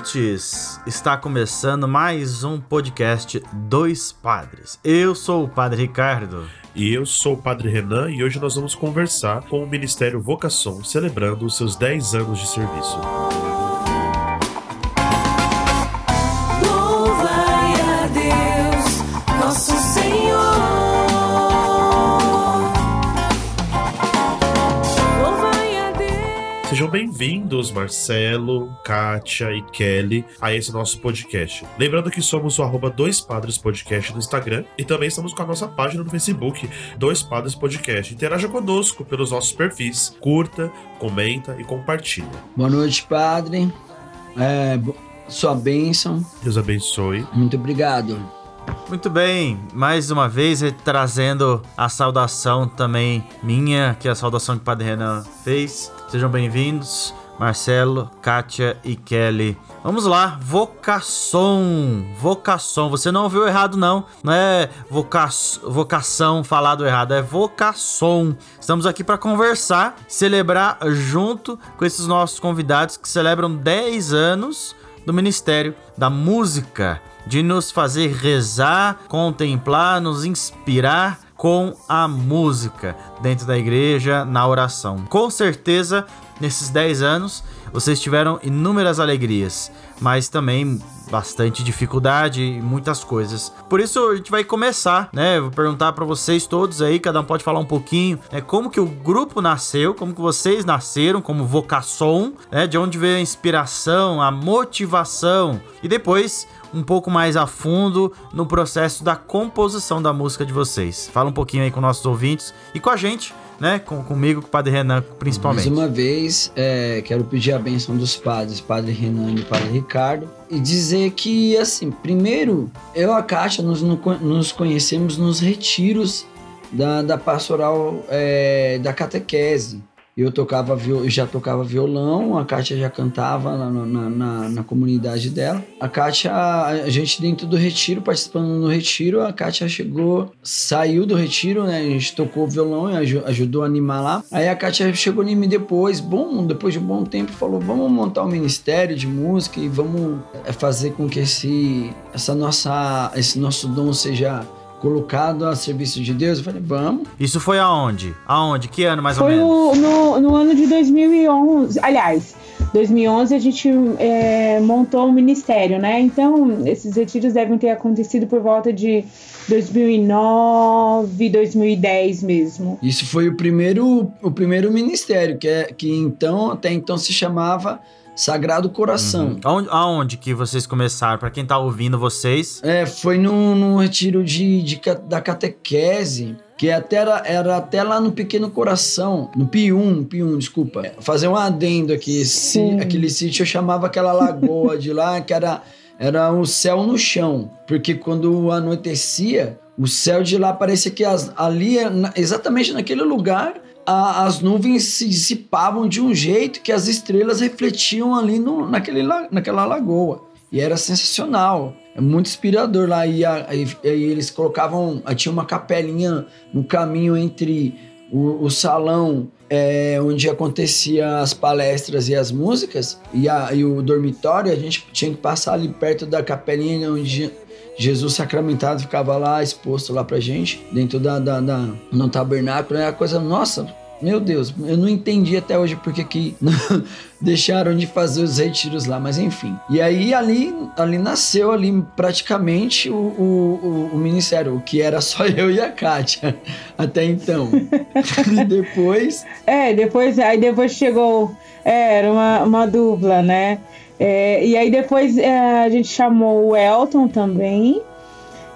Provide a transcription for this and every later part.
Ouvintes! Está começando mais um podcast Dois Padres. Eu sou o Padre Ricardo. E eu sou o Padre Renan e hoje nós vamos conversar com o Ministério Vocação, celebrando os seus 10 anos de serviço. Bem-vindos, Marcelo, Kátia e Kelly, a esse nosso podcast. Lembrando que somos o arroba Dois Padres Podcast no Instagram e também estamos com a nossa página no Facebook, Dois Padres Podcast. Interaja conosco pelos nossos perfis, curta, comenta e compartilha. Boa noite, padre. É, sua bênção. Deus abençoe. Muito obrigado. Muito bem, mais uma vez trazendo a saudação também minha, que é a saudação que o Padre Renan fez. Sejam bem-vindos, Marcelo, Kátia e Kelly. Vamos lá, vocação, vocação. Você não ouviu errado não, não é voca vocação falado errado, é vocação. Estamos aqui para conversar, celebrar junto com esses nossos convidados que celebram 10 anos do Ministério da Música, de nos fazer rezar, contemplar, nos inspirar com a música dentro da igreja, na oração. Com certeza, nesses 10 anos, vocês tiveram inúmeras alegrias, mas também bastante dificuldade e muitas coisas. Por isso a gente vai começar, né? Vou perguntar para vocês todos aí, cada um pode falar um pouquinho, né? Como que o grupo nasceu, como que vocês nasceram como vocação, né? De onde veio a inspiração, a motivação e depois um pouco mais a fundo no processo da composição da música de vocês. Fala um pouquinho aí com nossos ouvintes e com a gente, né? Com, comigo, com o Padre Renan, principalmente. Mais uma vez, é, quero pedir a bênção dos padres, Padre Renan e Padre Ricardo, e dizer que, assim, primeiro, eu e a Kátia nos, nos conhecemos nos retiros da, da pastoral é, da catequese. Eu tocava eu já tocava violão, a Kátia já cantava na, na, na, na comunidade dela. A Kátia, a gente dentro do retiro, participando no retiro, a Kátia chegou, saiu do retiro, né? A gente tocou violão e aju- ajudou a animar lá. Aí a Kátia chegou em mim depois, bom, depois de um bom tempo, falou: vamos montar um ministério de música e vamos é, fazer com que esse, essa nossa, esse nosso dom seja colocado a serviço de Deus. Eu falei, vamos. Isso foi aonde? Aonde? Que ano mais Foi ou menos? o- no, no ano de 2011. Aliás, 2011 a gente é, montou um ministério, né? Então, esses retiros devem ter acontecido por volta de 2009, 2010 mesmo. Isso foi o primeiro, o primeiro ministério, que, é, que então, até então se chamava Sagrado Coração. Uhum. Aonde, aonde que vocês começaram? Pra quem tá ouvindo vocês, É, foi num, num retiro de, de da catequese, que até era, era até lá no Pequeno Coração, no Pium, Pium, desculpa. Fazer um adendo aqui, esse, Sim. aquele sítio eu chamava aquela lagoa de lá, que era, era o céu no chão, porque quando anoitecia, o céu de lá parecia que as- ali, exatamente naquele lugar, a- as nuvens se dissipavam de um jeito que as estrelas refletiam ali no, naquele, la- naquela lagoa. E era sensacional. É muito inspirador lá. E a- aí eles colocavam. aí Tinha uma capelinha no caminho entre o, o salão é, onde acontecia as palestras e as músicas e, a- e o dormitório. A gente tinha que passar ali perto da capelinha onde Jesus sacramentado ficava lá exposto lá pra gente, dentro da, da, da- no tabernáculo. É a coisa, nossa, meu Deus, eu não entendi até hoje porque que deixaram de fazer os retiros lá, mas enfim. E aí ali, ali nasceu ali praticamente o, o, o, o ministério, o que era só eu e a Kátia até então. e depois É, depois, aí depois chegou. é, era uma, uma dupla, né? É, e aí depois é, a gente chamou o Elton também.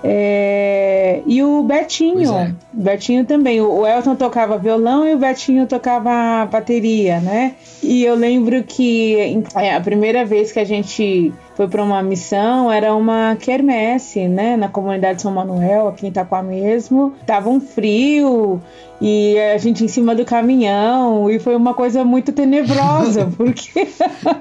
É, e o Betinho. É. Betinho também. O o Elton tocava violão e o Betinho tocava bateria, né? E eu lembro que é, a primeira vez que a gente foi para uma missão, era uma quermesse, né, na comunidade São Manuel, aqui em Itaquá mesmo. Tava um frio e a gente em cima do caminhão e foi uma coisa muito tenebrosa, porque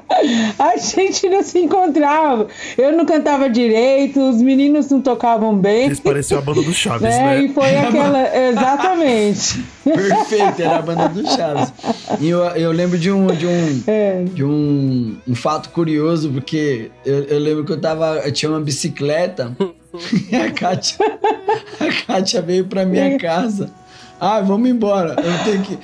a gente não se encontrava. Eu não cantava direito, os meninos não tocavam bem. Eles pareciam a banda do Chaves, né? né? E foi aquela. Exatamente. Perfeito, era a banda do Chaves. E eu, eu lembro de um, de um, É. de um, um fato curioso, porque eu, eu lembro que eu tava. Eu tinha uma bicicleta e a Kátia, a Kátia veio pra minha casa. Ah, vamos embora. Eu tenho que.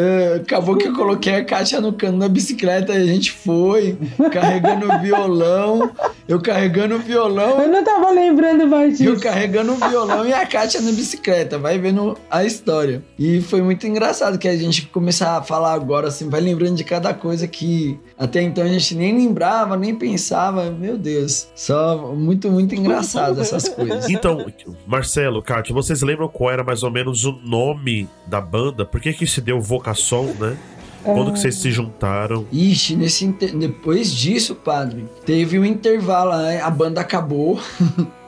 Eh, acabou que eu coloquei a Kátia no cano da bicicleta e a gente foi, carregando o violão, eu carregando o violão Eu não tava lembrando mais eu disso. carregando o violão e a Kátia na bicicleta, vai vendo a história. E foi muito engraçado que a gente começar a falar agora, assim, vai lembrando de cada coisa que até então a gente nem lembrava, nem pensava. Meu Deus, só muito, muito engraçado essas coisas. Então, Marcelo, Kátia, vocês lembram qual era mais ou menos o nome da banda? Por que que se deu Vocação, né? Quando que vocês se juntaram? Ixi, nesse inter- depois disso, padre, teve um intervalo, né? a banda acabou,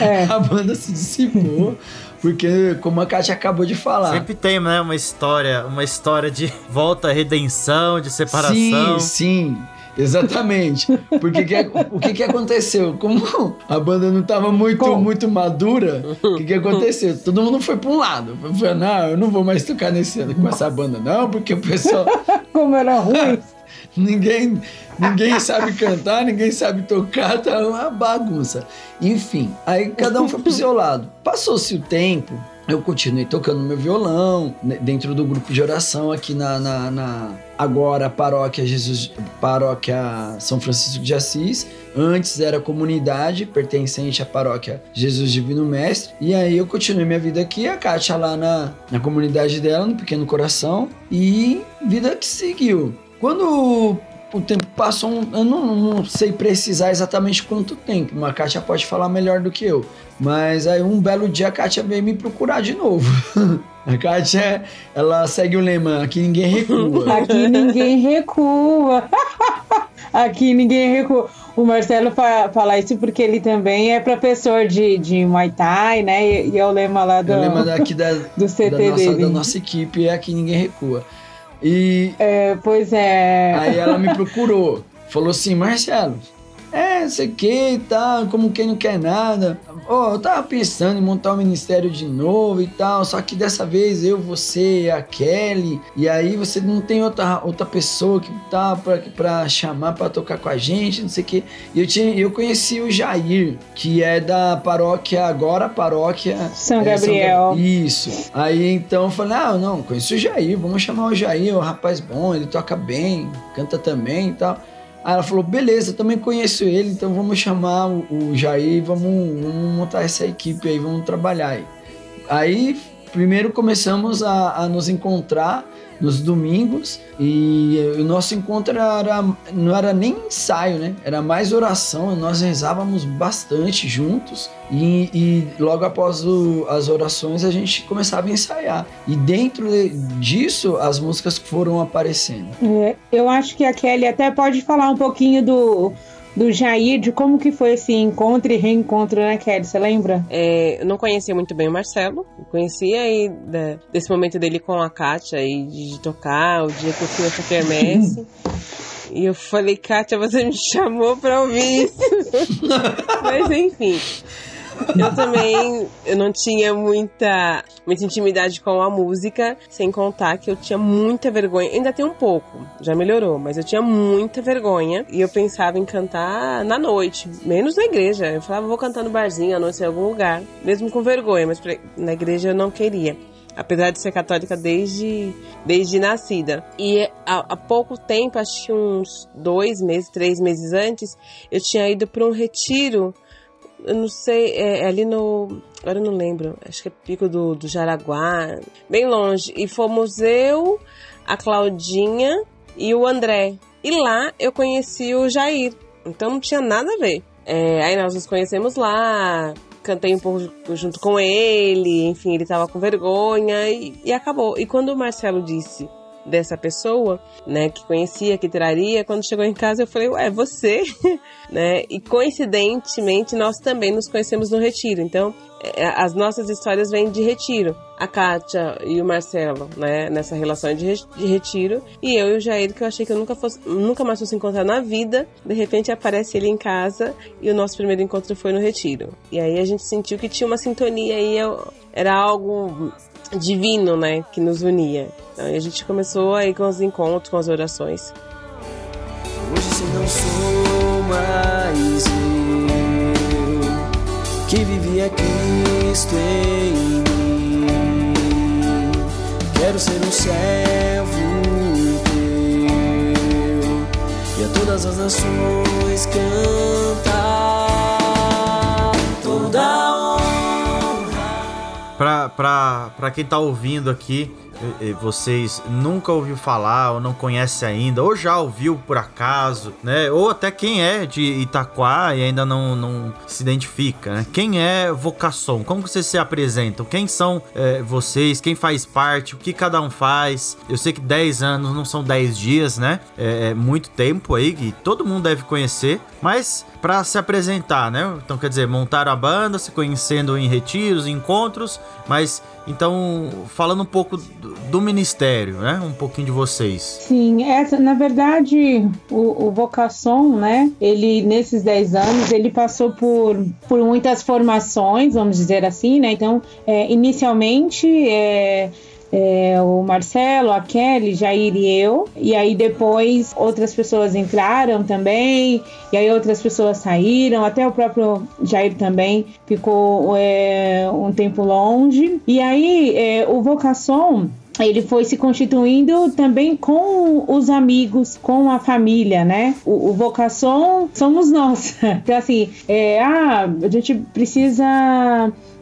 É. a banda se dissipou, porque como a Kátia acabou de falar. Sempre tem, né, uma história, uma história de volta, redenção, de separação. Sim, sim. Exatamente. Porque que- o que, que aconteceu? Como a banda não estava muito, Como? muito madura, o que, que aconteceu? Todo mundo foi para um lado. Foi, não, eu não vou mais tocar nesse, com essa banda, não, porque o pessoal. Como era ruim. ninguém, ninguém sabe cantar, ninguém sabe tocar, tá uma bagunça. Enfim, aí cada um foi pro seu lado. Passou-se o tempo, eu continuei tocando meu violão né, dentro do grupo de oração aqui na, na, na- agora paróquia Jesus, paróquia São Francisco de Assis. Antes era comunidade pertencente à paróquia Jesus Divino Mestre. E aí eu continuei minha vida aqui, a Kátia lá na, na comunidade dela, no Pequeno Coração. E vida que seguiu. Quando o tempo passou, um- eu não, não sei precisar exatamente quanto tempo, a Kátia pode falar melhor do que eu. Mas aí um belo dia a Kátia veio me procurar de novo. a Kátia, ela segue o lema, aqui ninguém recua. Aqui ninguém recua. Aqui ninguém recua. O Marcelo fa fala isso porque ele também é professor de, de Muay Thai, né? E, e é o lema lá do. O lema daqui da, do CT da, nossa, dele. da nossa equipe é aqui ninguém recua. E É, pois é. Aí ela me procurou, falou assim, Marcelo, é, sei que e tal, como quem não quer nada. Ó, eu tava pensando em montar um ministério de novo e tal, só que dessa vez eu, você e a Kelly, e aí você não tem outra, outra pessoa que tá pra, pra chamar pra tocar com a gente, não sei o que. E eu, tinha, eu conheci o Jair, que é da paróquia, agora paróquia São é, Gabriel. Gab- Isso. Aí então eu falei, ah, não, conheço o Jair, vamos chamar o Jair, um rapaz bom, ele toca bem, canta também e tal. Aí ela falou, beleza, eu também conheço ele, então vamos chamar o, Jair e vamos, vamos montar essa equipe aí, vamos trabalhar aí. Aí primeiro começamos a, a nos encontrar nos domingos e o nosso encontro era, não era nem ensaio, né? Era mais oração. Nós rezávamos bastante juntos e, e logo após o- as orações a gente começava a ensaiar. E dentro de- disso as músicas foram aparecendo. É, eu acho que a Kelly até pode falar um pouquinho do, do Jair, de como que foi esse encontro e reencontro, né, Kelly? Você lembra? É, eu não conhecia muito bem o Marcelo. Eu conhecia aí da- desse momento dele com a Kátia e de, de tocar, o dia que eu fui nessa quermesse. e eu falei, Kátia, você me chamou pra ouvir isso. Mas enfim. Eu também eu não tinha muita, muita intimidade com a música, sem contar que eu tinha muita vergonha. Ainda tenho um pouco, já melhorou, mas eu tinha muita vergonha. E eu pensava em cantar na noite, menos na igreja. Eu falava, vou cantar no barzinho à noite em algum lugar, mesmo com vergonha, mas na igreja eu não queria. Apesar de ser católica desde, desde nascida. E há, há pouco tempo, acho que uns dois meses, três meses antes, eu tinha ido para um retiro eu não sei, é, é ali no. Agora eu não lembro. Acho que é Pico do, do Jaraguá. Bem longe. E fomos eu, a Claudinha e o André. E lá eu conheci o Jair. Então não tinha nada a ver. É, aí nós nos conhecemos lá. Cantei um pouco junto com ele. Enfim, ele tava com vergonha. E, e acabou. E quando o Marcelo disse dessa pessoa, né, que conhecia, que traria. Quando chegou em casa, eu falei, ué, você? né? E coincidentemente, nós também nos conhecemos no retiro. Então, é, as nossas histórias vêm de retiro. A Kátia e o Marcelo, né, nessa relação de, re de retiro. E eu e o Jair, que eu achei que eu nunca, fosse, nunca mais fosse encontrar na vida. De repente aparece ele em casa e o nosso primeiro encontro foi no retiro. E aí a gente sentiu que tinha uma sintonia aí, era algo divino, né, que nos unia. Então a gente começou aí com os encontros, com as orações. Hoje se não sou mais eu que vivia Cristo em mim. Quero ser um servo teu e a todas as nações cantar toda Pra, pra, pra quem tá ouvindo aqui, vocês nunca ouviu falar ou não conhece ainda, ou já ouviu por acaso, né? Ou até quem é de Itaquá e ainda não, não se identifica, né? Quem é Vocação? Como vocês se apresentam? Quem são é, vocês? Quem faz parte? O que cada um faz? Eu sei que 10 anos não são 10 dias, né? É, é muito tempo aí que todo mundo deve conhecer, mas para se apresentar, né? Então quer dizer, montaram a banda, se conhecendo em retiros, encontros, mas então falando um pouco do, do ministério, né? Um pouquinho de vocês. Sim, essa, na verdade, o, o Vocação, né? Ele, nesses 10 anos, ele passou por, por muitas formações, vamos dizer assim, né? Então, é, inicialmente, é, é, o Marcelo, a Kelly, Jair e eu. E aí depois outras pessoas entraram também, e aí outras pessoas saíram, até o próprio Jair também ficou é, um tempo longe. E aí é, o Vocação ele foi se constituindo também com os amigos, com a família, né? O, o vocação somos nós. Então, assim, é, ah, a gente precisa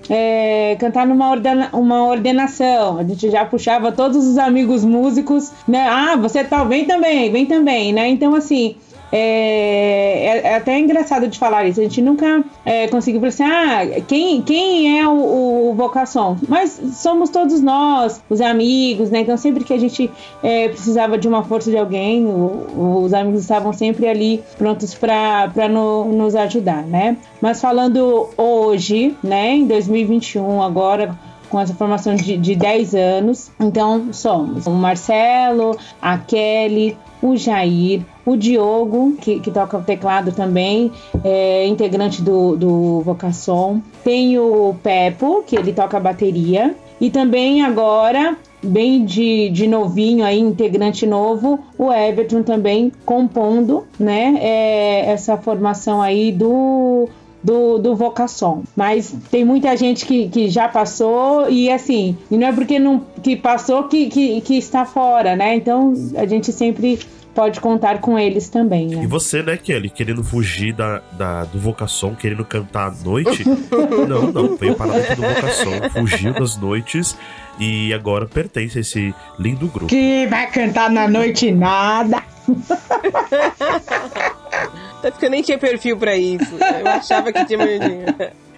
é, cantar numa ordena, uma ordenação. A gente já puxava todos os amigos músicos, né? Ah, você tá, vem também, vem também, né? Então, assim, é, é, é, até engraçado de falar isso. A gente nunca é, conseguiu falar assim, ah, quem, quem é o, o vocação? Mas somos todos nós, os amigos, né? Então sempre que a gente é, precisava de uma força de alguém, o, os amigos estavam sempre ali prontos para no, nos ajudar, né? Mas falando hoje, né, em 2021, agora com essa formação de, de 10 anos. Então, somos o Marcelo, a Kelly, o Jair, o Diogo, que, que toca o teclado também, é integrante do, do Vocação. Tem o Pepo, que ele toca a bateria. E também agora, bem de, de novinho aí, integrante novo, o Everton também compondo, né? É, essa formação aí do do, do Vocação. Mas tem muita gente que, que já passou e assim, e não é porque não que passou que, que, que está fora, né? Então a gente sempre pode contar com eles também, né? E você, né, Kelly, querendo fugir da, da, do Vocação, querendo cantar à noite? não, não, veio para dentro do Vocação, fugiu das noites e agora pertence a esse lindo grupo. Que vai cantar na noite nada. Até porque eu nem tinha perfil pra isso. Eu achava que tinha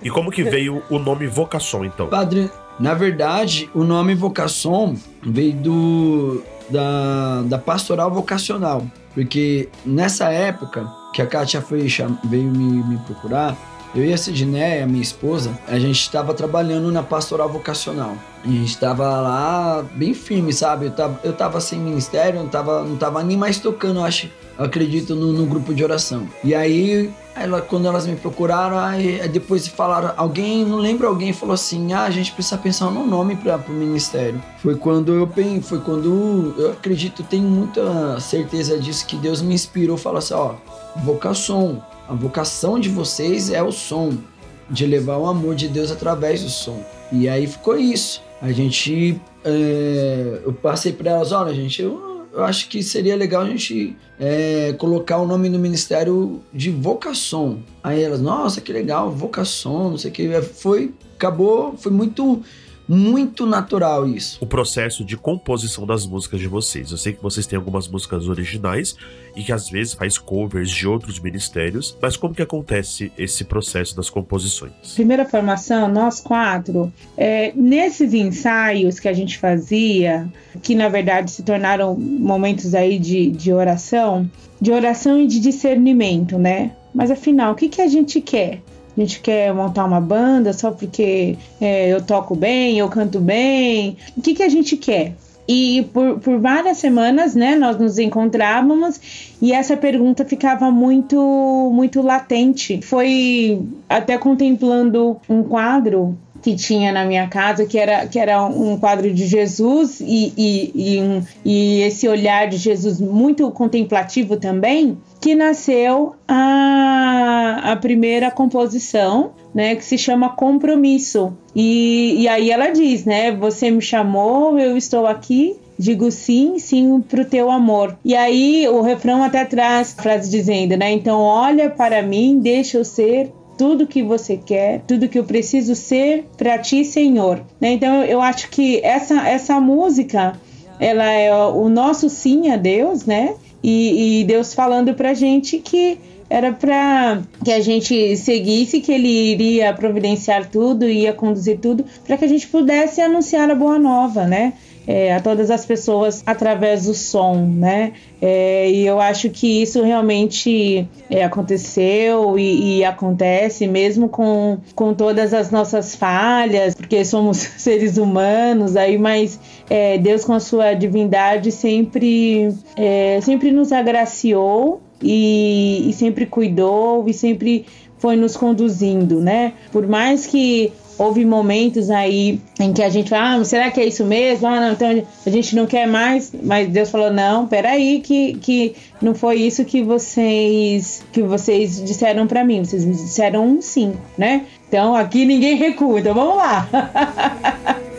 E como que veio o nome Vocação, então? Padre, na verdade, o nome Vocação veio do da, da pastoral vocacional. Porque nessa época que a Kátia foi, veio me, me procurar, eu e a Sidneia, minha esposa, a gente estava trabalhando na pastoral vocacional. A gente estava lá bem firme, sabe? Eu tava, eu tava sem ministério, não tava, não tava nem mais tocando, acho, eu acredito, no, no grupo de oração. E aí, ela, quando elas me procuraram, aí, depois falaram, alguém, não lembro, alguém falou assim, ah, a gente precisa pensar no nome para o ministério. Foi quando eu foi quando eu acredito, tenho muita certeza disso, que Deus me inspirou, falou assim, ó, vocação a vocação de vocês é o som, de levar o amor de Deus através do som. E aí ficou isso. A gente. É, eu passei para elas: olha, gente, eu, eu, acho que seria legal a gente é, colocar o nome no ministério de vocação. Aí elas: nossa, que legal, vocação, não sei o que. Foi. Acabou, foi muito muito natural isso. O processo de composição das músicas de vocês. Eu sei que vocês têm algumas músicas originais e que às vezes faz covers de outros ministérios, mas como que acontece esse processo das composições? Primeira formação, nós quatro, é, nesses ensaios que a gente fazia, que na verdade se tornaram momentos aí de, de oração, de oração e de discernimento, né? Mas afinal, o que, que a gente quer? A gente quer montar uma banda só porque é, eu toco bem, eu canto bem. O que, que a gente quer? E por, por várias semanas, né, nós nos encontrávamos e essa pergunta ficava muito, muito latente. Foi até contemplando um quadro que tinha na minha casa, que era, que era um quadro de Jesus e, e, e, um, e esse olhar de Jesus muito contemplativo também, que nasceu a, a primeira composição, né, que se chama Compromisso. E, e aí ela diz, né, você me chamou, eu estou aqui, digo sim, sim pro teu amor. E aí o refrão até traz a frase dizendo, né, então olha para mim, deixa eu ser tudo que você quer, tudo que eu preciso ser para ti, Senhor. Né? Então eu acho que essa, essa música, ela é o nosso sim a Deus, né? E, e Deus falando pra gente que era para que a gente seguisse, que ele iria providenciar tudo, ia conduzir tudo, para que a gente pudesse anunciar a boa nova, né? É, a todas as pessoas através do som, né? É, e eu acho que isso realmente é, aconteceu e, e, acontece mesmo com, com todas as nossas falhas, porque somos seres humanos, aí, mas é, Deus com a sua divindade sempre, é, sempre nos agraciou e, e sempre cuidou e sempre foi nos conduzindo, né? Por mais que houve momentos aí em que a gente fala, ah, será que é isso mesmo? Ah, não, então a gente não quer mais, mas Deus falou, não, peraí, que, que não foi isso que vocês que vocês disseram para mim, vocês me disseram um sim, né? Então aqui ninguém recua, então vamos lá.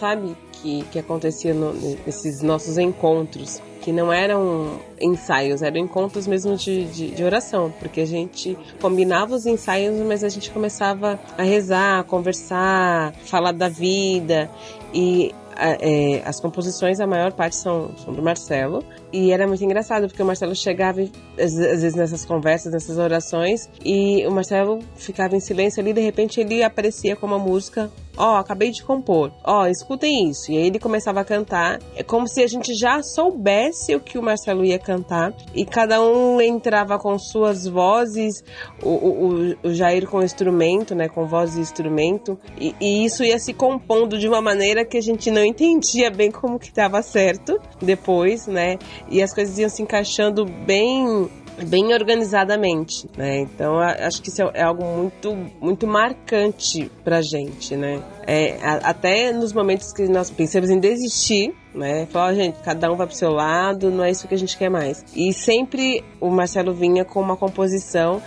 sabe? Que, que acontecia no, nesses nossos encontros, que não eram ensaios, eram encontros mesmo de, de, de, oração, porque a gente combinava os ensaios, mas a gente começava a rezar, a conversar, falar da vida. E é, as composições, a maior parte são, são, do Marcelo. E era muito engraçado, porque o Marcelo chegava, às, vezes, nessas conversas, nessas orações, e o Marcelo ficava em silêncio ali, de repente ele aparecia com uma música ó, oh, acabei de compor, ó, oh, escutem isso. E aí ele começava a cantar. É como se a gente já soubesse o que o Marcelo ia cantar e cada um entrava com suas vozes, o, o, o Jair com instrumento, né, com voz e instrumento, e, e, isso ia se compondo de uma maneira que a gente não entendia bem como que estava certo depois, né, e as coisas iam se encaixando bem bem organizadamente, né? Então acho que isso é, é algo muito muito marcante pra gente, né? É, a, até nos momentos que nós pensamos em desistir, né? Falar, gente, cada um vai pro seu lado, não é isso que a gente quer mais. E sempre o Marcelo vinha com uma composição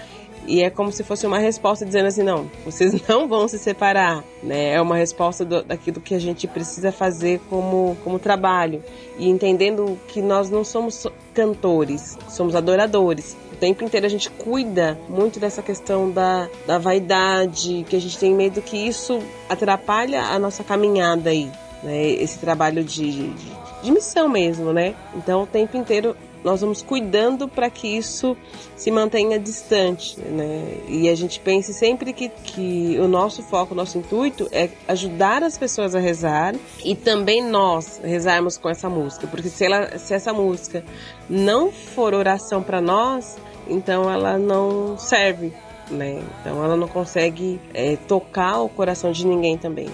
e é como se fosse uma resposta dizendo assim, não, vocês não vão se separar, né? É uma resposta do, daquilo que a gente precisa fazer como, como trabalho. E entendendo que nós não somos cantores, somos adoradores. O tempo inteiro a gente cuida muito dessa questão da, da vaidade, que a gente tem medo que isso atrapalha a nossa caminhada aí, né? Esse trabalho de, de, de missão mesmo, né? Então o tempo inteiro nós vamos cuidando para que isso se mantenha distante, né? E a gente pense sempre que, que o nosso foco, o nosso intuito é ajudar as pessoas a rezar e também nós rezarmos com essa música, porque se, ela, se essa música não for oração para nós, então ela não serve, né? Então ela não consegue é, tocar o coração de ninguém também.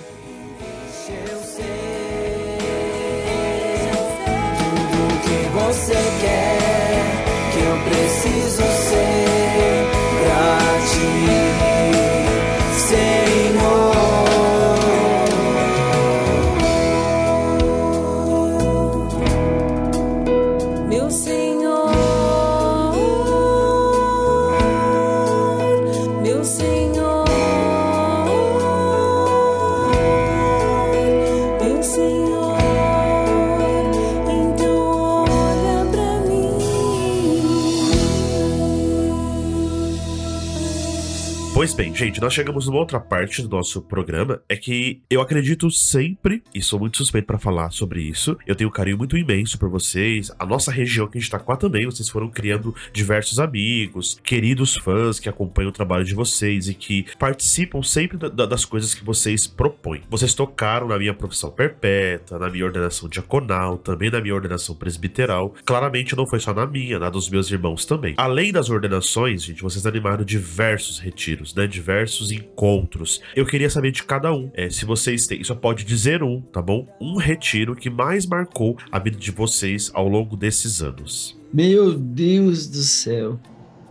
Que você quer, que eu preciso ser bem, gente, nós chegamos numa outra parte do nosso programa. É que eu acredito sempre, e sou muito suspeito pra falar sobre isso. Eu tenho um carinho muito imenso por vocês. A nossa região que a gente tá com também, vocês foram criando diversos amigos, queridos fãs que acompanham o trabalho de vocês e que participam sempre da- da- das coisas que vocês propõem. Vocês tocaram na minha profissão perpétua, na minha ordenação diaconal, também na minha ordenação presbiteral. Claramente não foi só na minha, na dos meus irmãos também. Além das ordenações, gente, vocês animaram diversos retiros, né? Diversos encontros. Eu queria saber de cada um. É, se vocês têm, só pode dizer um, tá bom? Um retiro que mais marcou a vida de vocês ao longo desses anos. Meu Deus do céu.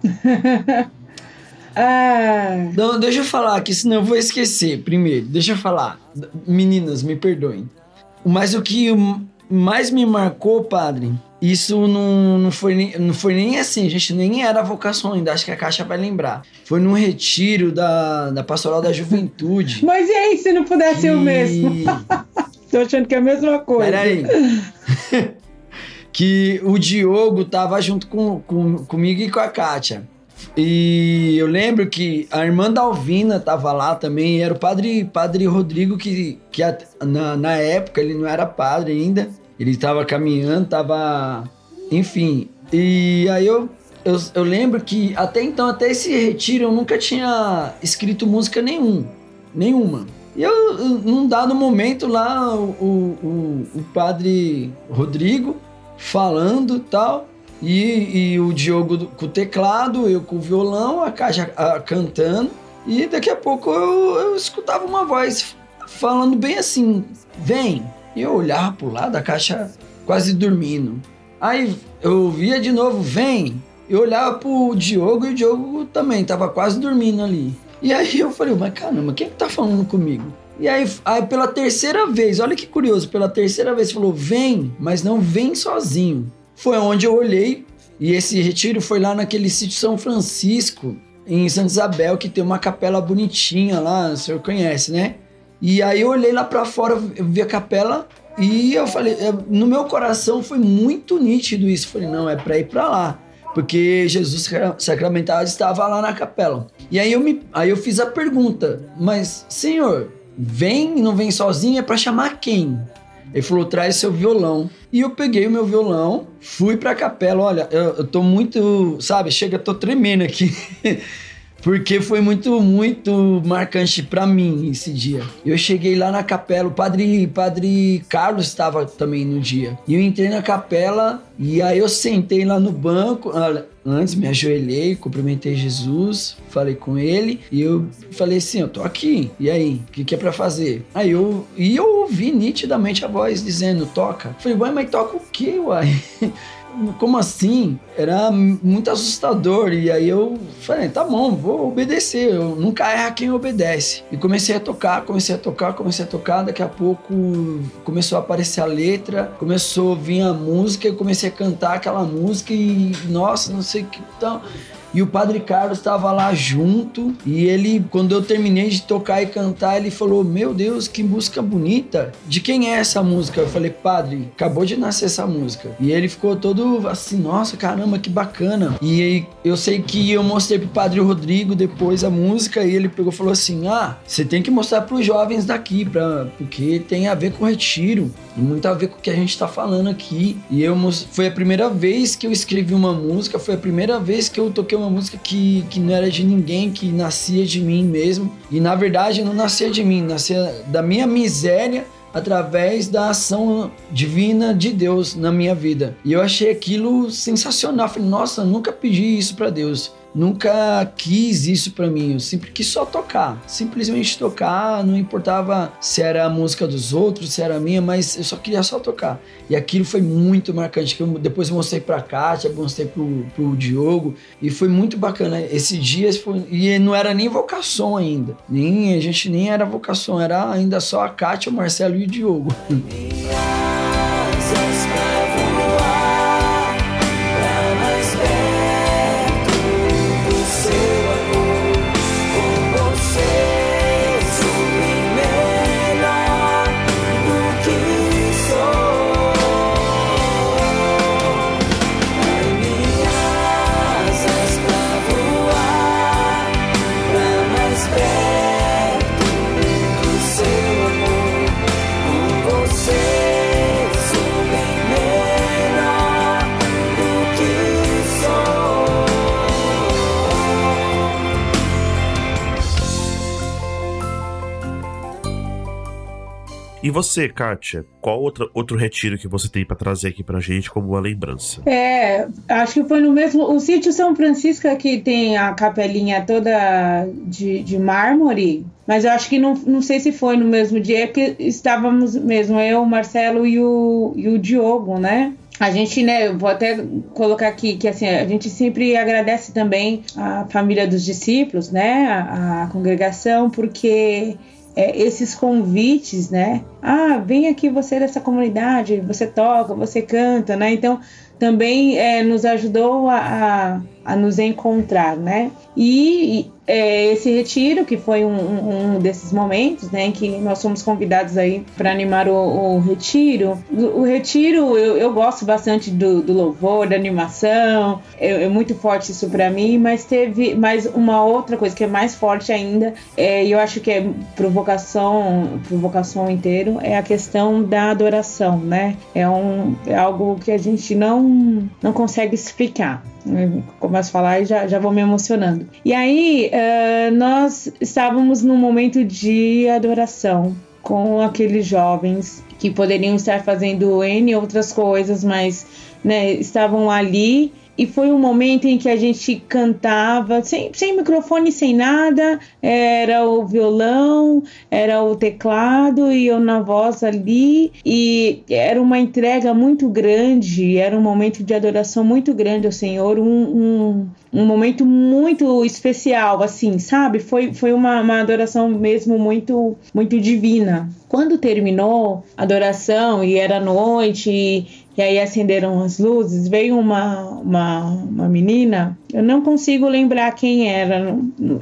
Ah, Não, deixa eu falar aqui, senão eu vou esquecer. Primeiro, deixa eu falar. Meninas, me perdoem. Mas o que mais me marcou, padre, isso não, não, foi nem, não foi nem assim, a gente nem era vocação ainda, acho que a Caixa vai lembrar. Foi num retiro da, da Pastoral da Juventude. mas e aí se não pudesse ser o que- mesmo? Tô achando que é a mesma coisa. Peraí. que o Diogo tava junto com, com, comigo e com a Kátia. E eu lembro que a irmã da Alvina tava lá também, e era o padre, padre Rodrigo, que, que at- na, na época ele não era padre ainda. Ele tava caminhando, tava. Enfim. E aí eu, eu, eu lembro que até então, até esse retiro, eu nunca tinha escrito música nenhum. Nenhuma. E eu, num dado momento lá, o, o, o, padre Rodrigo falando tal, e, e o Diogo com o teclado, eu com o violão, a Caixa cantando, e daqui a pouco eu, eu escutava uma voz falando bem assim, vem. E eu olhava pro lado, a Caixa quase dormindo. Aí eu via de novo, vem. Eu olhava pro Diogo e o Diogo também tava quase dormindo ali. E aí eu falei, mas caramba, quem que tá falando comigo? E aí, aí pela terceira vez, olha que curioso, pela terceira vez falou, vem, mas não vem sozinho. Foi onde eu olhei, e esse retiro foi lá naquele sítio São Francisco, em Santa Isabel, que tem uma capela bonitinha lá, o senhor conhece, né? E aí eu olhei lá pra fora, eu vi a capela e eu falei, é, no meu coração foi muito nítido isso. Falei, não, é pra ir pra lá. Porque Jesus sacra- sacramentado estava lá na capela. E aí eu, me, aí eu fiz a pergunta, mas senhor, vem não vem sozinho, é pra chamar quem? Ele falou, traz seu violão. E eu peguei o meu violão, fui pra capela. Olha, eu, eu tô muito, sabe, chega, tô tremendo aqui. Porque foi muito, muito marcante pra mim esse dia. Eu cheguei lá na capela, o padre, padre Carlos estava também no dia. E eu entrei na capela e aí eu sentei lá no banco. olha, Antes me ajoelhei, cumprimentei Jesus, falei com ele e eu falei assim: Eu tô aqui, e aí? O que, que é pra fazer? Aí eu, e eu ouvi nitidamente a voz dizendo: Toca. Falei, uai, mas toca o quê, uai? Como assim? Era muito assustador. E aí eu falei, tá bom, vou obedecer. Eu nunca erra quem obedece. E comecei a tocar, comecei a tocar, comecei a tocar. Daqui a pouco começou a aparecer a letra, começou a vir a música, eu comecei a cantar aquela música e, nossa, não sei o que tal. E o Padre Carlos estava lá junto. E ele, quando eu terminei de tocar e cantar, ele falou: Meu Deus, que música bonita. De quem é essa música? Eu falei: Padre, acabou de nascer essa música. E ele ficou todo assim: Nossa, caramba, que bacana. E eu sei que eu mostrei pro Padre Rodrigo depois a música. E ele pegou e falou assim: Ah, você tem que mostrar pros jovens daqui, porque tem a ver com retiro. E muito a ver com o que a gente tá falando aqui. E eu foi a primeira vez que eu escrevi uma música, foi a primeira vez que eu toquei uma música que, que não era de ninguém, que nascia de mim mesmo. E na verdade não nascia de mim, nascia da minha miséria através da ação divina de Deus na minha vida. E eu achei aquilo sensacional. Falei, nossa, nunca pedi isso para Deus. Nunca quis isso pra mim. Eu sempre quis só tocar, simplesmente tocar. Não importava se era a música dos outros, se era a minha, mas eu só queria só tocar. E aquilo foi muito marcante. Que eu depois mostrei pra Kátia, mostrei pro, pro Diogo e foi muito bacana. Esse dia foi, e não era nem vocação ainda, nem a gente nem era vocação, era ainda só a Kátia, o Marcelo e o Diogo. E você, Kátia, qual outro, outro retiro que você tem pra trazer aqui pra gente como uma lembrança? É, acho que foi no mesmo. O sítio São Francisco que tem a capelinha toda de, de mármore, mas eu acho que não, não sei se foi no mesmo dia, porque estávamos mesmo, eu, o Marcelo e o, e o Diogo, né? A gente, né, eu vou até colocar aqui que assim, a gente sempre agradece também a família dos discípulos, né, a, a congregação, porque é, esses convites, né? Ah, vem aqui você dessa comunidade, você toca, você canta, né? Então também é, nos ajudou a, a, a nos encontrar, né? E é, esse retiro, que foi um, um- desses momentos, né, que nós fomos convidados aí para animar o, o retiro. O, o retiro, eu, eu gosto bastante do, do louvor, da animação, é, é muito forte isso para mim, mas teve mais uma outra coisa que é mais forte ainda, é, e eu acho que é provocação, provocação inteiro, é a questão da adoração, né? É, um, é algo que a gente não, não consegue explicar. Começo a falar e já, já vou me emocionando. E aí, eh, nós estávamos num momento de adoração com aqueles jovens que poderiam estar fazendo N outras coisas, mas né, estavam ali. E foi um momento em que a gente cantava sem, sem microfone, sem nada. Era o violão, era o teclado e eu na voz ali. E era uma entrega muito grande, era um momento de adoração muito grande ao Senhor, um, um, um momento muito especial, assim, sabe? Foi, foi uma, uma adoração mesmo muito, muito divina. Quando terminou a adoração e era noite e, e aí acenderam as luzes, veio uma, uma, uma menina, eu não consigo lembrar quem era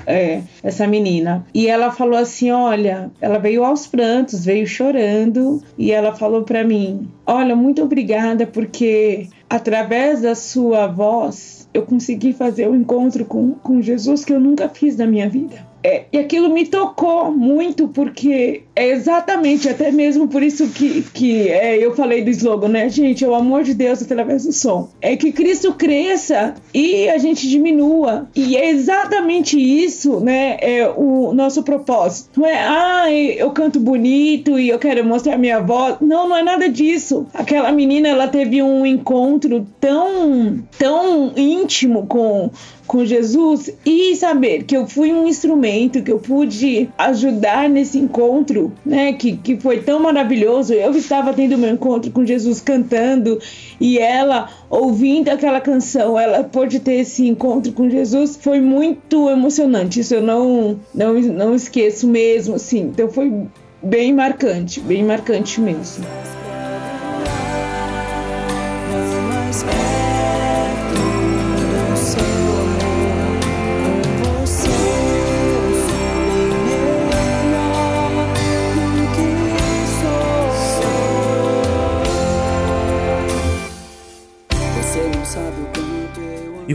é, essa menina. E ela falou assim: Olha, ela veio aos prantos, veio chorando, e ela falou para mim: Olha, muito obrigada, porque através da sua voz eu consegui fazer o encontro com, com Jesus que eu nunca fiz na minha vida. É, e aquilo me tocou muito, porque é exatamente, até mesmo por isso que, que é, eu falei do slogan, né, gente? É o amor de Deus através do som. É que Cristo cresça e a gente diminua. E é exatamente isso, né? É o nosso propósito. Não é, ah, eu canto bonito e eu quero mostrar minha voz. Não, não é nada disso. Aquela menina, ela teve um encontro tão, tão íntimo com com Jesus e saber que eu fui um instrumento, que eu pude ajudar nesse encontro, né? Que, que foi tão maravilhoso. Eu estava tendo meu encontro com Jesus cantando e ela ouvindo aquela canção, ela pôde ter esse encontro com Jesus. Foi muito emocionante. Isso eu não, não, não esqueço mesmo, assim. Então foi bem marcante, bem marcante mesmo.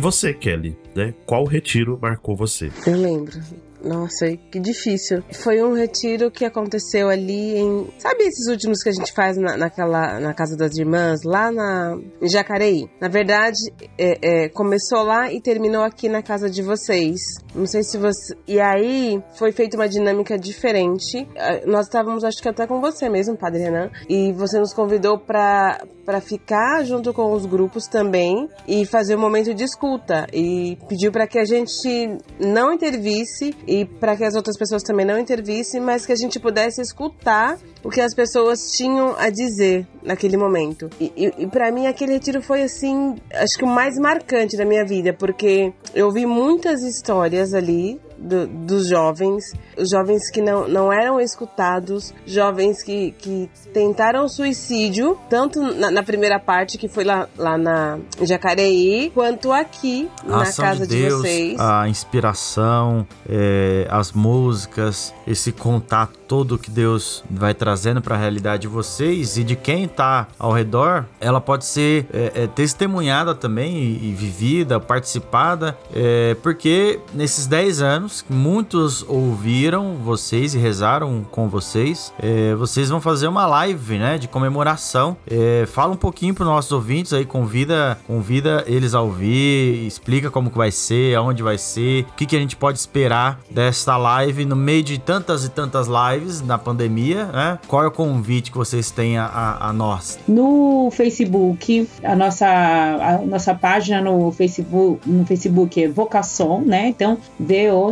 E você, Kelly, né? Qual retiro marcou você? Eu lembro. Nossa, que difícil. Foi um retiro que aconteceu ali em. Sabe esses últimos que a gente faz na, naquela. na Casa das Irmãs, lá na, em Jacareí? Na verdade, é, é, começou lá e terminou aqui na casa de vocês. Não sei se você. E aí foi feita uma dinâmica diferente. Ah, Nós estávamos, acho que até com você mesmo, Padre Renan. E você nos convidou pra, pra ficar junto com os grupos também e fazer um momento de escuta. E pediu para que a gente não intervisse e para que as outras pessoas também não intervissem, mas que a gente pudesse escutar o que as pessoas tinham a dizer naquele momento. E, e, e para mim aquele retiro foi assim, acho que o mais marcante da minha vida, porque eu ouvi muitas histórias ali do- dos jovens, jovens que não, não eram escutados, jovens que, que tentaram suicídio, tanto na, na primeira parte, que foi lá, lá na Jacareí, quanto aqui, A na casa de de, Deus, vocês. a inspiração, é, as músicas, esse contato todo que Deus vai trazendo para a realidade de vocês e de quem tá ao redor, ela pode ser é, é, testemunhada também e, e vivida, participada, é, porque nesses 10 anos muitos ouviram vocês e rezaram com vocês. É, vocês vão fazer uma live, né, de comemoração. É, fala um pouquinho para nossos ouvintes aí, convida, convida eles a ouvir, explica como que vai ser, aonde vai ser, o que, que a gente pode esperar desta live no meio de tantas e tantas lives na pandemia, né? Qual é o convite que vocês têm a, a, a nós? No Facebook, a nossa, a nossa página no Facebook, no Facebook é Vocação, né? Então,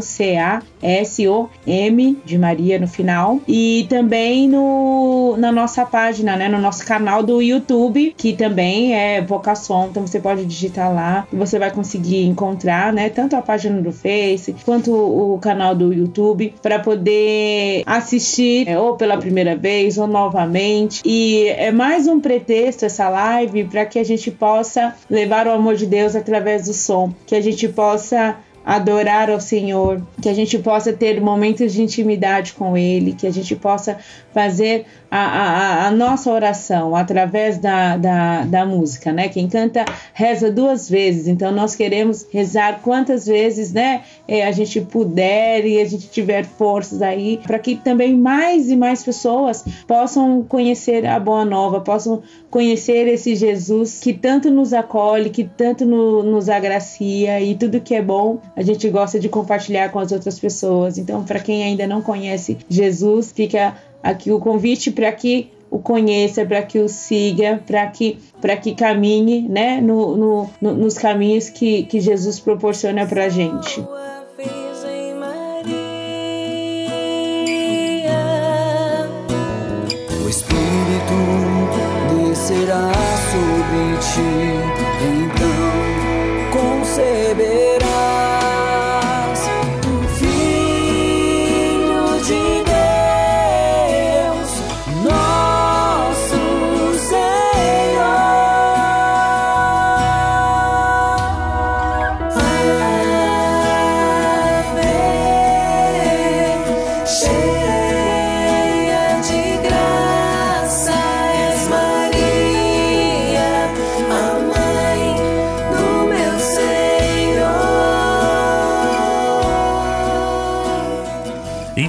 V-O-C-A-S-O-M de Maria no final. E também no, na nossa página, né? No nosso canal do YouTube, que também é Vocação. Então, você pode digitar lá e você vai conseguir encontrar, né? Tanto a página do Face quanto o canal do YouTube para poder assistir é, ou pela primeira vez ou novamente. E é mais um pretexto essa live para que a gente possa levar o amor de Deus através do som, que a gente possa adorar ao Senhor, que a gente possa ter momentos de intimidade com Ele, que a gente possa fazer a, a, a nossa oração através da, da, da música, né? Quem canta reza duas vezes, então nós queremos rezar quantas vezes, né? eh, a gente puder e a gente tiver forças aí, para que também mais e mais pessoas possam conhecer a Boa Nova, possam conhecer esse Jesus que tanto nos acolhe, que tanto no- nos agracia e tudo que é bom a gente gosta de compartilhar com as outras pessoas. Então, para quem ainda não conhece Jesus, fica aqui o convite para que o conheça, para que o siga, para que para que caminhe, né, no, no- no- nos caminhos que, que Jesus proporciona para gente. O Espírito descerá sobre ti, então conceberás Senhor.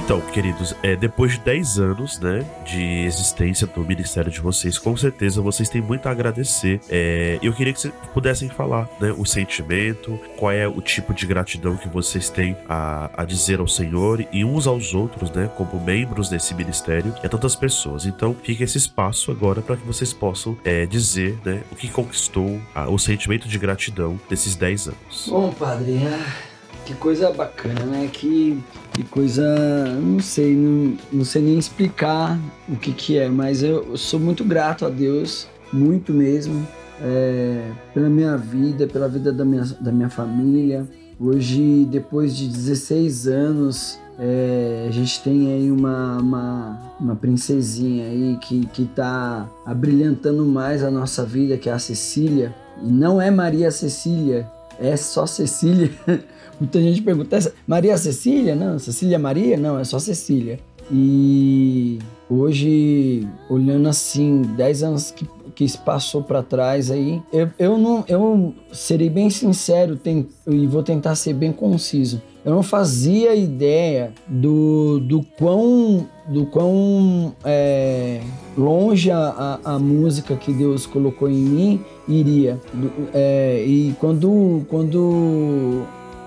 Então, queridos, é, depois de 10 anos, né, de existência do ministério de vocês, com certeza vocês têm muito a agradecer. É, eu queria que vocês pudessem falar, né, o sentimento, qual é o tipo de gratidão que vocês têm a, a dizer ao Senhor e uns aos outros, né, como membros desse ministério e a tantas pessoas. Então, fica esse espaço agora para que vocês possam é, dizer, né, o que conquistou a- o sentimento de gratidão desses 10 anos. Bom, padre, ah, que coisa bacana, né? Que, que coisa. Não sei, não, não sei nem explicar o que, que é, mas eu, eu sou muito grato a Deus, muito mesmo, é, pela minha vida, pela vida da minha, da minha família. Hoje, depois de 16 anos, é, a gente tem aí uma, uma, uma princesinha aí que, que tá abrilhantando mais a nossa vida, que é a Cecília. E não é Maria Cecília, é só Cecília. Muita gente pergunta, "Essa- Maria Cecília? Não, Cecília Maria? Não, é só Cecília. E hoje, olhando assim, 10 anos que, que se passou para trás aí, eu, eu não, eu serei bem sincero tem- e vou tentar ser bem conciso. eu não fazia ideia do, do quão, do quão é, longe a, a, a música que Deus colocou em mim iria. Do- é, e quando, quando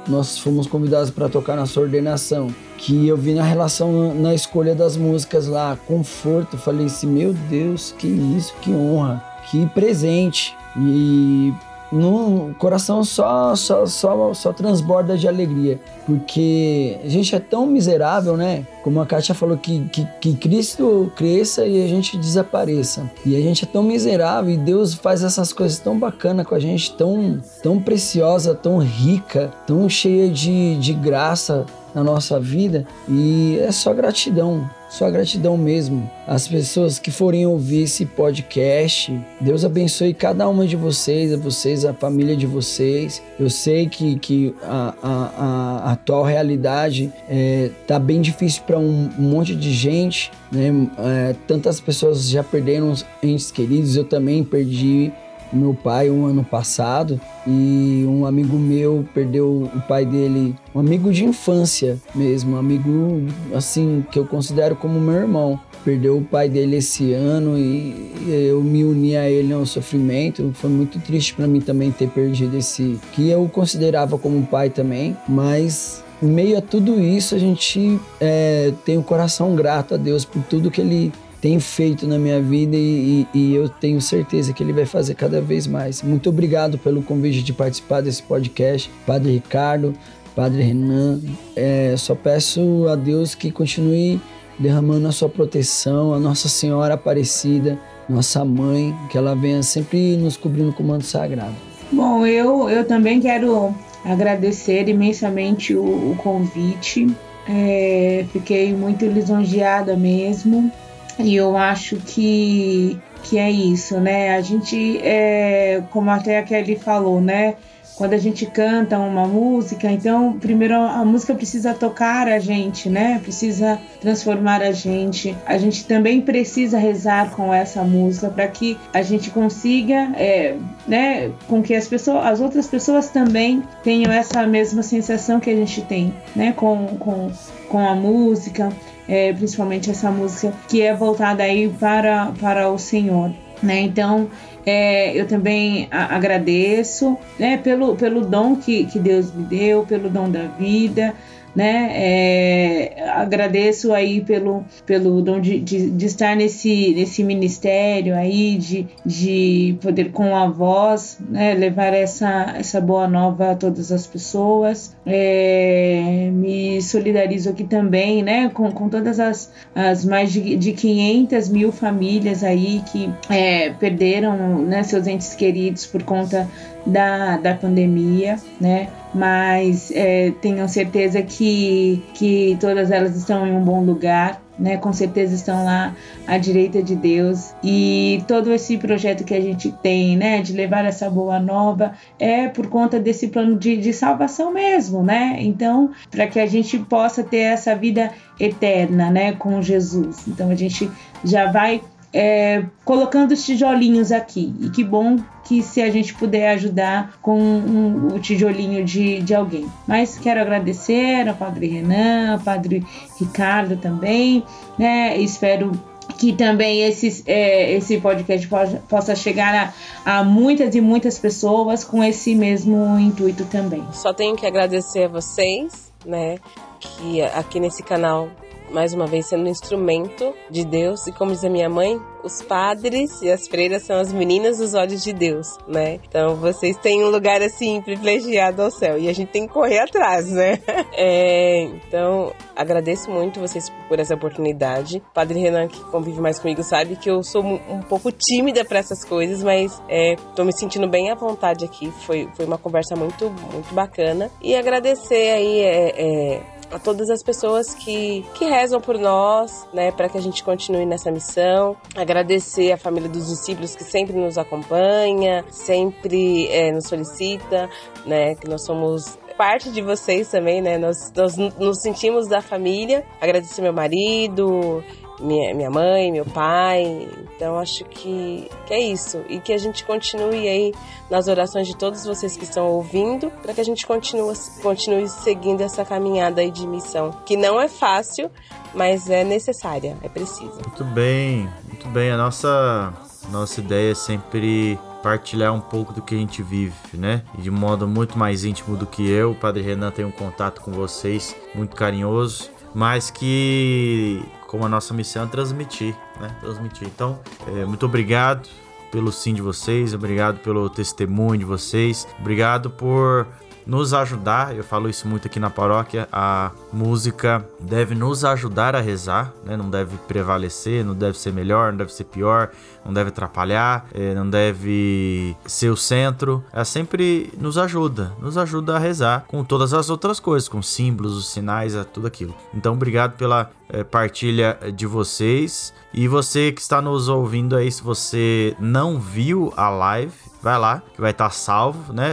nós fomos convidados para tocar na sua ordenação, que eu vi na relação na escolha das músicas lá, conforto, falei assim, meu Deus, que isso, que honra, que presente. E no coração só, só, só, só transborda de alegria, porque a gente é tão miserável, né? Como a Kátia falou, que, que, que Cristo cresça e a gente desapareça. E a gente é tão miserável e Deus faz essas coisas tão bacanas com a gente, tão, tão preciosa, tão rica, tão cheia de, de graça na nossa vida e é só gratidão, só gratidão mesmo. As pessoas que forem ouvir esse podcast, Deus abençoe cada uma de vocês, a vocês, a família de vocês. Eu sei que, que a, a, a atual realidade é, tá bem difícil para um monte de gente, né? É, tantas pessoas já perderam entes queridos, eu também perdi meu pai um ano passado e um amigo meu perdeu o pai dele, um amigo de infância mesmo, um amigo assim que eu considero como meu irmão. Perdeu o pai dele esse ano e eu me uni a ele no sofrimento. Foi muito triste para mim também ter perdido esse que eu considerava como pai também, mas em meio a tudo isso a gente é, tem o coração grato a Deus por tudo que ele tem feito na minha vida e, e- e eu tenho certeza que ele vai fazer cada vez mais. Muito obrigado pelo convite de participar desse podcast, Padre Ricardo, Padre Renan. É, só peço a Deus que continue derramando a sua proteção, a Nossa Senhora Aparecida, nossa mãe, que ela venha sempre nos cobrindo com o manto sagrado. Bom, eu, eu também quero agradecer imensamente o, o convite. É, fiquei muito lisonjeada mesmo. E eu acho que, que é isso, né? A gente, é, como até a Kelly falou, né? Quando a gente canta uma música, então, primeiro a música precisa tocar a gente, né? Precisa transformar a gente. A gente também precisa rezar com essa música para que a gente consiga, é, né? Com que as pessoas, as outras pessoas também tenham essa mesma sensação que a gente tem, né? Com, com, com a música é, principalmente essa música que é voltada aí para, para o Senhor, né? Então é, eu também a- agradeço, né? Pelo, pelo dom que, que Deus me deu, pelo dom da vida, né? É, agradeço aí pelo, pelo dom de, de, de estar nesse, nesse ministério aí, de, de poder com a voz, né? Levar essa, essa boa nova a todas as pessoas. É, me solidarizo aqui também, né? Com, com todas as, as mais de, de 500 mil famílias aí que é, perderam né, seus entes queridos por conta da, da pandemia, né? Mas é, tenham certeza que, que todas elas estão em um bom lugar, né? Com certeza estão lá à direita de Deus. E todo esse projeto que a gente tem, né? De levar essa boa nova é por conta desse plano de, de salvação mesmo, né? Então, para que a gente possa ter essa vida eterna, né? Com Jesus. Então, a gente já vai é, colocando os tijolinhos aqui. E que bom que se a gente puder ajudar com um- o tijolinho de, de alguém. Mas quero agradecer ao Padre Renan, ao Padre Ricardo também, né? Espero que também esse, é, esse podcast po- possa chegar a, a muitas e muitas pessoas com esse mesmo intuito também. Só tenho que agradecer a vocês, né? Que aqui nesse canal, mais uma vez, sendo um instrumento de Deus. E como diz a minha mãe, os padres e as freiras são as meninas dos olhos de Deus, né? Então vocês têm um lugar assim privilegiado ao céu. E a gente tem que correr atrás, né? É, então, agradeço muito vocês por essa oportunidade. O Padre Renan, que convive mais comigo, sabe que eu sou um pouco tímida para essas coisas, mas é, tô me sentindo bem à vontade aqui. Foi, foi uma conversa muito, muito bacana. E agradecer aí é, é, a todas as pessoas que, que rezam por nós, né, para que a gente continue nessa missão. Agradecer a família dos discípulos que sempre nos acompanha, sempre é, nos solicita, né, que nós somos parte de vocês também, né? Nós, nós nos sentimos da família. Agradecer meu marido, minha, minha mãe, meu pai. Então acho que, que é isso. E que a gente continue aí nas orações de todos vocês que estão ouvindo, para que a gente continue, continue seguindo essa caminhada aí de missão. Que não é fácil, mas é necessária, é preciso. Muito bem, muito bem. A nossa, nossa ideia é sempre partilhar um pouco do que a gente vive, né? E de modo muito mais íntimo do que eu, o Padre Renan tem um contato com vocês muito carinhoso, mas que como a nossa missão é transmitir, né? Transmitir. Então, é, muito obrigado pelo sim de vocês, obrigado pelo testemunho de vocês, obrigado por nos ajudar, eu falo isso muito aqui na paróquia, a música deve nos ajudar a rezar, né? não deve prevalecer, não deve ser melhor, não deve ser pior, não deve atrapalhar, eh, não deve ser o centro, ela sempre nos ajuda, nos ajuda a rezar com todas as outras coisas, com símbolos, os sinais, é tudo aquilo. Então, obrigado pela eh, partilha de vocês. E você que está nos ouvindo aí, se você não viu a live, vai lá, que vai estar salvo, né?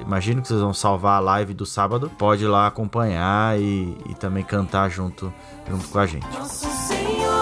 Imagino que vocês vão salvar a live do sábado. Pode ir lá acompanhar e, e também cantar junto, junto com a gente. Nosso Senhor.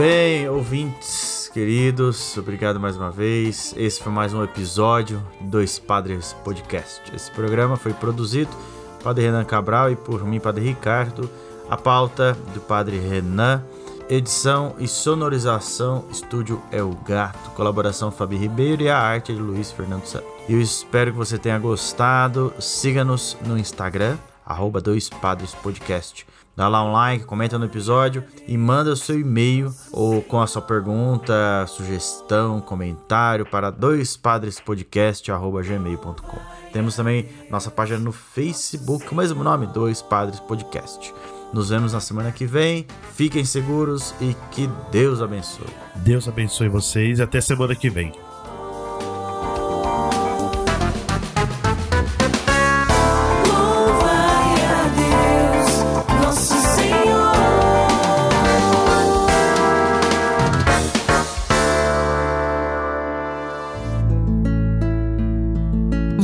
Bem, ouvintes queridos, obrigado mais uma vez. Esse foi mais um episódio do Dois Padres Podcast. Esse programa foi produzido por Padre Renan Cabral e por mim, Padre Ricardo. A pauta do Padre Renan. Edição e sonorização, estúdio é o Gato, colaboração Fabi Ribeiro e a arte de Luiz Fernando Santos. Eu espero que você tenha gostado. Siga-nos no Instagram, arroba Dois Padres Podcast. Dá lá um like, comenta no episódio e manda o seu e-mail ou com a sua pergunta, sugestão, comentário para doispadrespodcast.gmail.com. Temos também nossa página no Facebook, o mesmo nome, Dois Padres Podcast. Nos vemos na semana que vem. Fiquem seguros e que Deus abençoe. Deus abençoe vocês e até semana que vem.